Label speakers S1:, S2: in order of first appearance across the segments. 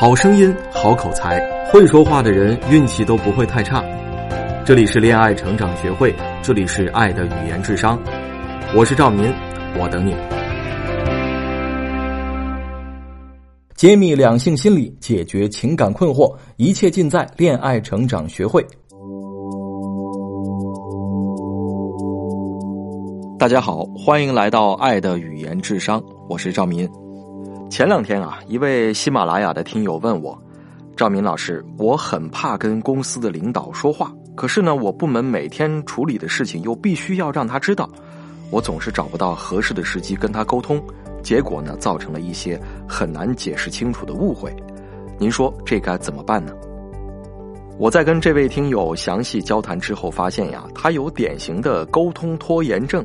S1: 好声音，好口才，会说话的人运气都不会太差。这里是恋爱成长学会，这里是爱的语言智商，我是赵民，我等你。揭秘两性心理，解决情感困惑，一切尽在恋爱成长学会。大家好，欢迎来到爱的语言智商，我是赵民。前两天啊，一位喜马拉雅的听友问我：“赵明老师，我很怕跟公司的领导说话，可是呢，我部门每天处理的事情又必须要让他知道，我总是找不到合适的时机跟他沟通，结果呢，造成了一些很难解释清楚的误会。您说这该怎么办呢？”我在跟这位听友详细交谈之后，发现呀，他有典型的沟通拖延症。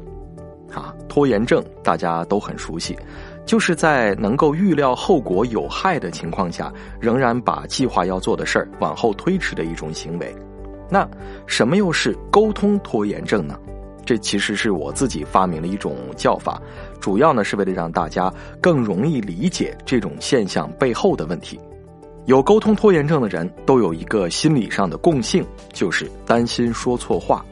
S1: 啊，拖延症大家都很熟悉。就是在能够预料后果有害的情况下，仍然把计划要做的事儿往后推迟的一种行为。那什么又是沟通拖延症呢？这其实是我自己发明了一种叫法，主要呢是为了让大家更容易理解这种现象背后的问题。有沟通拖延症的人都有一个心理上的共性，就是担心说错话。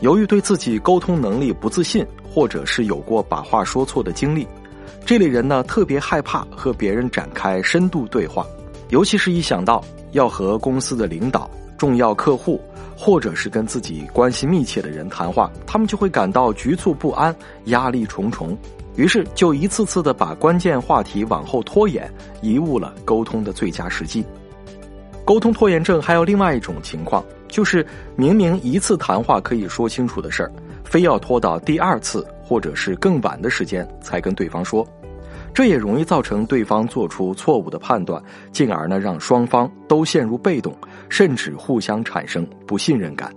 S1: 由于对自己沟通能力不自信，或者是有过把话说错的经历。这类人呢，特别害怕和别人展开深度对话，尤其是一想到要和公司的领导、重要客户，或者是跟自己关系密切的人谈话，他们就会感到局促不安、压力重重，于是就一次次的把关键话题往后拖延，贻误了沟通的最佳时机。沟通拖延症还有另外一种情况，就是明明一次谈话可以说清楚的事儿，非要拖到第二次。或者是更晚的时间才跟对方说，这也容易造成对方做出错误的判断，进而呢让双方都陷入被动，甚至互相产生不信任感。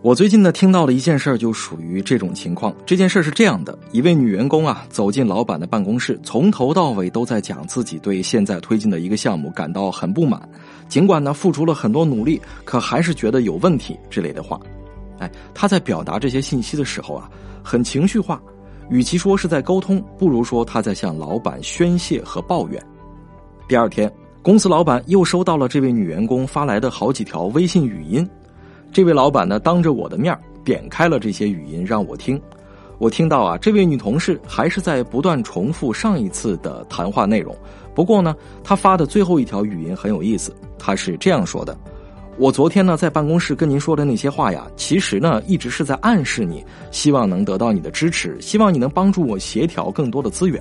S1: 我最近呢听到了一件事儿，就属于这种情况。这件事儿是这样的：一位女员工啊走进老板的办公室，从头到尾都在讲自己对现在推进的一个项目感到很不满，尽管呢付出了很多努力，可还是觉得有问题之类的话。哎，她在表达这些信息的时候啊。很情绪化，与其说是在沟通，不如说他在向老板宣泄和抱怨。第二天，公司老板又收到了这位女员工发来的好几条微信语音。这位老板呢，当着我的面点开了这些语音让我听。我听到啊，这位女同事还是在不断重复上一次的谈话内容。不过呢，她发的最后一条语音很有意思，她是这样说的。我昨天呢，在办公室跟您说的那些话呀，其实呢，一直是在暗示你，希望能得到你的支持，希望你能帮助我协调更多的资源。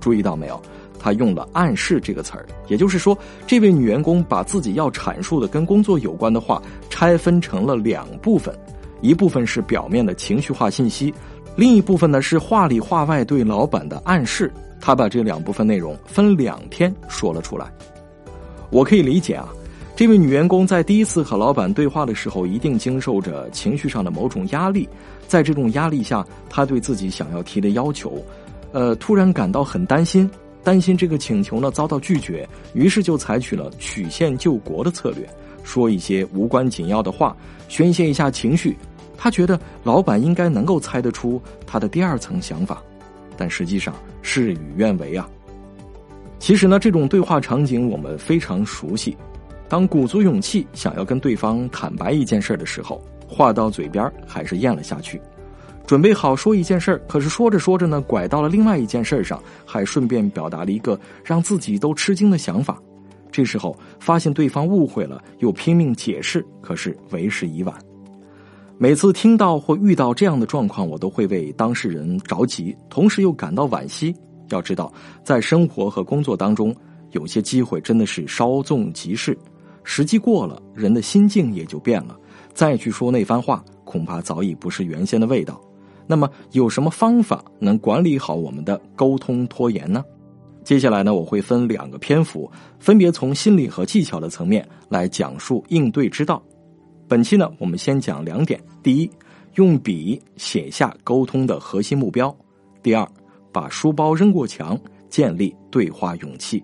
S1: 注意到没有？他用了“暗示”这个词儿，也就是说，这位女员工把自己要阐述的跟工作有关的话拆分成了两部分，一部分是表面的情绪化信息，另一部分呢是话里话外对老板的暗示。他把这两部分内容分两天说了出来。我可以理解啊。这位女员工在第一次和老板对话的时候，一定经受着情绪上的某种压力。在这种压力下，她对自己想要提的要求，呃，突然感到很担心，担心这个请求呢遭到拒绝，于是就采取了曲线救国的策略，说一些无关紧要的话，宣泄一下情绪。她觉得老板应该能够猜得出她的第二层想法，但实际上事与愿违啊。其实呢，这种对话场景我们非常熟悉。当鼓足勇气想要跟对方坦白一件事的时候，话到嘴边还是咽了下去。准备好说一件事可是说着说着呢，拐到了另外一件事上，还顺便表达了一个让自己都吃惊的想法。这时候发现对方误会了，又拼命解释，可是为时已晚。每次听到或遇到这样的状况，我都会为当事人着急，同时又感到惋惜。要知道，在生活和工作当中，有些机会真的是稍纵即逝。时机过了，人的心境也就变了，再去说那番话，恐怕早已不是原先的味道。那么，有什么方法能管理好我们的沟通拖延呢？接下来呢，我会分两个篇幅，分别从心理和技巧的层面来讲述应对之道。本期呢，我们先讲两点：第一，用笔写下沟通的核心目标；第二，把书包扔过墙，建立对话勇气。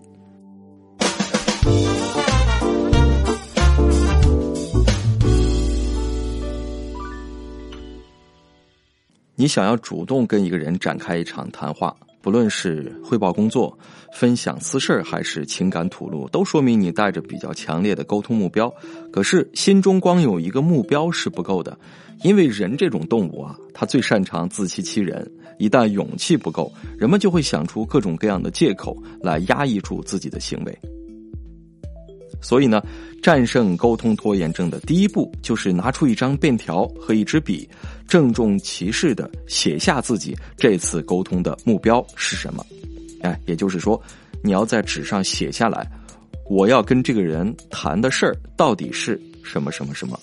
S1: 你想要主动跟一个人展开一场谈话，不论是汇报工作、分享私事，还是情感吐露，都说明你带着比较强烈的沟通目标。可是心中光有一个目标是不够的，因为人这种动物啊，他最擅长自欺欺人。一旦勇气不够，人们就会想出各种各样的借口来压抑住自己的行为。所以呢，战胜沟通拖延症的第一步就是拿出一张便条和一支笔，郑重其事的写下自己这次沟通的目标是什么。哎，也就是说，你要在纸上写下来，我要跟这个人谈的事儿到底是什么什么什么，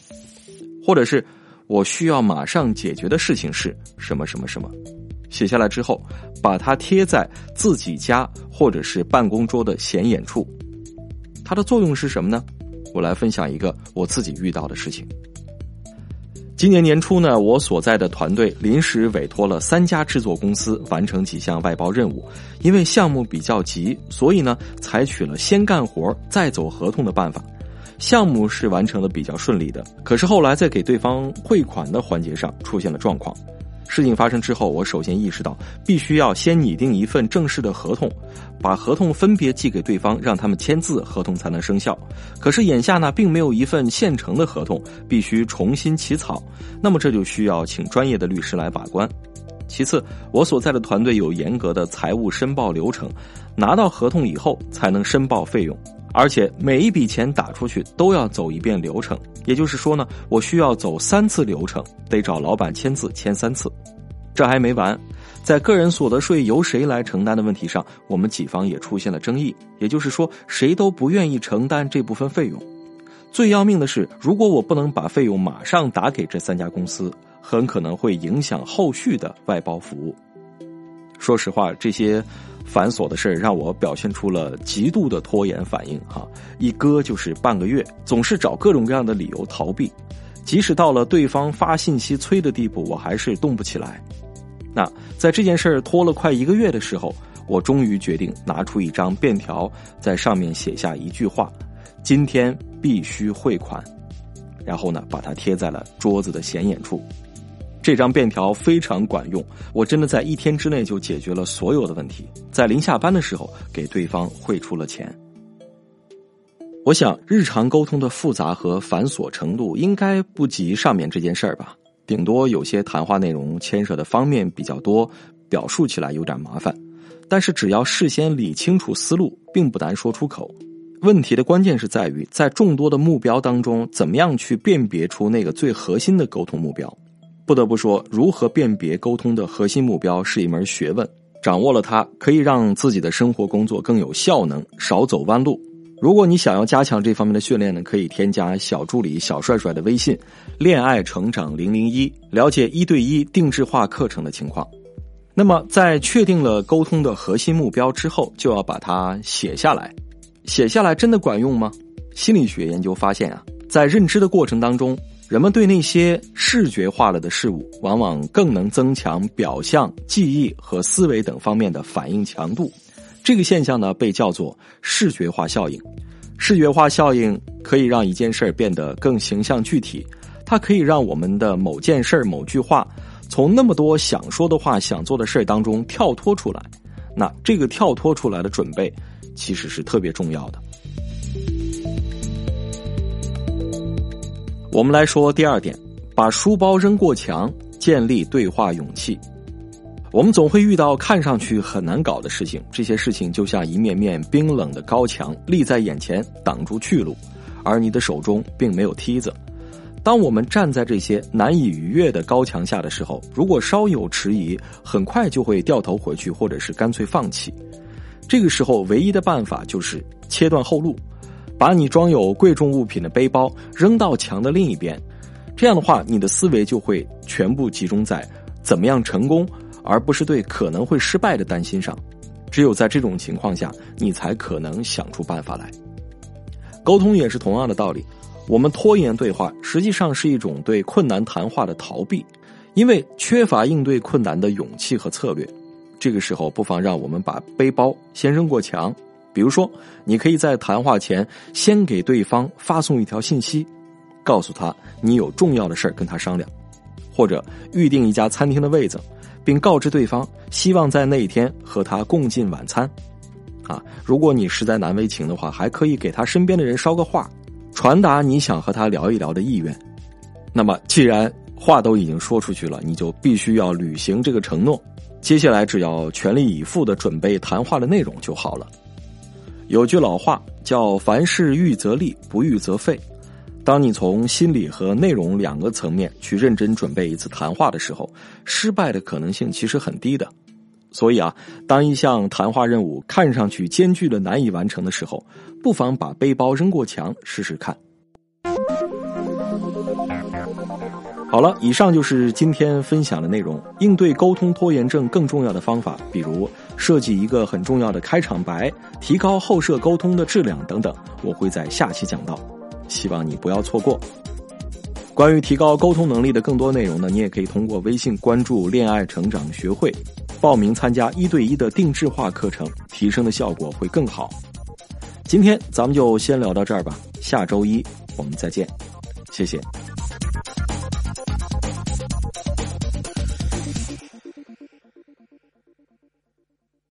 S1: 或者是我需要马上解决的事情是什么什么什么。写下来之后，把它贴在自己家或者是办公桌的显眼处。它的作用是什么呢？我来分享一个我自己遇到的事情。今年年初呢，我所在的团队临时委托了三家制作公司完成几项外包任务。因为项目比较急，所以呢，采取了先干活再走合同的办法。项目是完成的比较顺利的，可是后来在给对方汇款的环节上出现了状况。事情发生之后，我首先意识到必须要先拟定一份正式的合同，把合同分别寄给对方，让他们签字，合同才能生效。可是眼下呢，并没有一份现成的合同，必须重新起草。那么这就需要请专业的律师来把关。其次，我所在的团队有严格的财务申报流程，拿到合同以后才能申报费用。而且每一笔钱打出去都要走一遍流程，也就是说呢，我需要走三次流程，得找老板签字签三次。这还没完，在个人所得税由谁来承担的问题上，我们几方也出现了争议，也就是说，谁都不愿意承担这部分费用。最要命的是，如果我不能把费用马上打给这三家公司，很可能会影响后续的外包服务。说实话，这些。繁琐的事让我表现出了极度的拖延反应，哈，一搁就是半个月，总是找各种各样的理由逃避，即使到了对方发信息催的地步，我还是动不起来。那在这件事拖了快一个月的时候，我终于决定拿出一张便条，在上面写下一句话：“今天必须汇款。”然后呢，把它贴在了桌子的显眼处。这张便条非常管用，我真的在一天之内就解决了所有的问题，在临下班的时候给对方汇出了钱。我想，日常沟通的复杂和繁琐程度应该不及上面这件事儿吧，顶多有些谈话内容牵涉的方面比较多，表述起来有点麻烦。但是只要事先理清楚思路，并不难说出口。问题的关键是在于，在众多的目标当中，怎么样去辨别出那个最核心的沟通目标。不得不说，如何辨别沟通的核心目标是一门学问。掌握了它，可以让自己的生活工作更有效能，少走弯路。如果你想要加强这方面的训练呢，可以添加小助理小帅帅的微信“恋爱成长零零一”，了解一对一定制化课程的情况。那么，在确定了沟通的核心目标之后，就要把它写下来。写下来真的管用吗？心理学研究发现啊，在认知的过程当中。人们对那些视觉化了的事物，往往更能增强表象、记忆和思维等方面的反应强度。这个现象呢，被叫做视觉化效应。视觉化效应可以让一件事变得更形象具体，它可以让我们的某件事、某句话，从那么多想说的话、想做的事当中跳脱出来。那这个跳脱出来的准备，其实是特别重要的。我们来说第二点，把书包扔过墙，建立对话勇气。我们总会遇到看上去很难搞的事情，这些事情就像一面面冰冷的高墙立在眼前，挡住去路，而你的手中并没有梯子。当我们站在这些难以逾越的高墙下的时候，如果稍有迟疑，很快就会掉头回去，或者是干脆放弃。这个时候，唯一的办法就是切断后路。把你装有贵重物品的背包扔到墙的另一边，这样的话，你的思维就会全部集中在怎么样成功，而不是对可能会失败的担心上。只有在这种情况下，你才可能想出办法来。沟通也是同样的道理，我们拖延对话，实际上是一种对困难谈话的逃避，因为缺乏应对困难的勇气和策略。这个时候，不妨让我们把背包先扔过墙。比如说，你可以在谈话前先给对方发送一条信息，告诉他你有重要的事儿跟他商量，或者预定一家餐厅的位子，并告知对方希望在那一天和他共进晚餐。啊，如果你实在难为情的话，还可以给他身边的人捎个话，传达你想和他聊一聊的意愿。那么，既然话都已经说出去了，你就必须要履行这个承诺。接下来只要全力以赴的准备谈话的内容就好了。有句老话叫“凡事预则立，不预则废”。当你从心理和内容两个层面去认真准备一次谈话的时候，失败的可能性其实很低的。所以啊，当一项谈话任务看上去艰巨的难以完成的时候，不妨把背包扔过墙试试看。好了，以上就是今天分享的内容。应对沟通拖延症更重要的方法，比如设计一个很重要的开场白，提高后设沟通的质量等等，我会在下期讲到，希望你不要错过。关于提高沟通能力的更多内容呢，你也可以通过微信关注“恋爱成长学会”，报名参加一对一的定制化课程，提升的效果会更好。今天咱们就先聊到这儿吧，下周一我们再见，谢谢。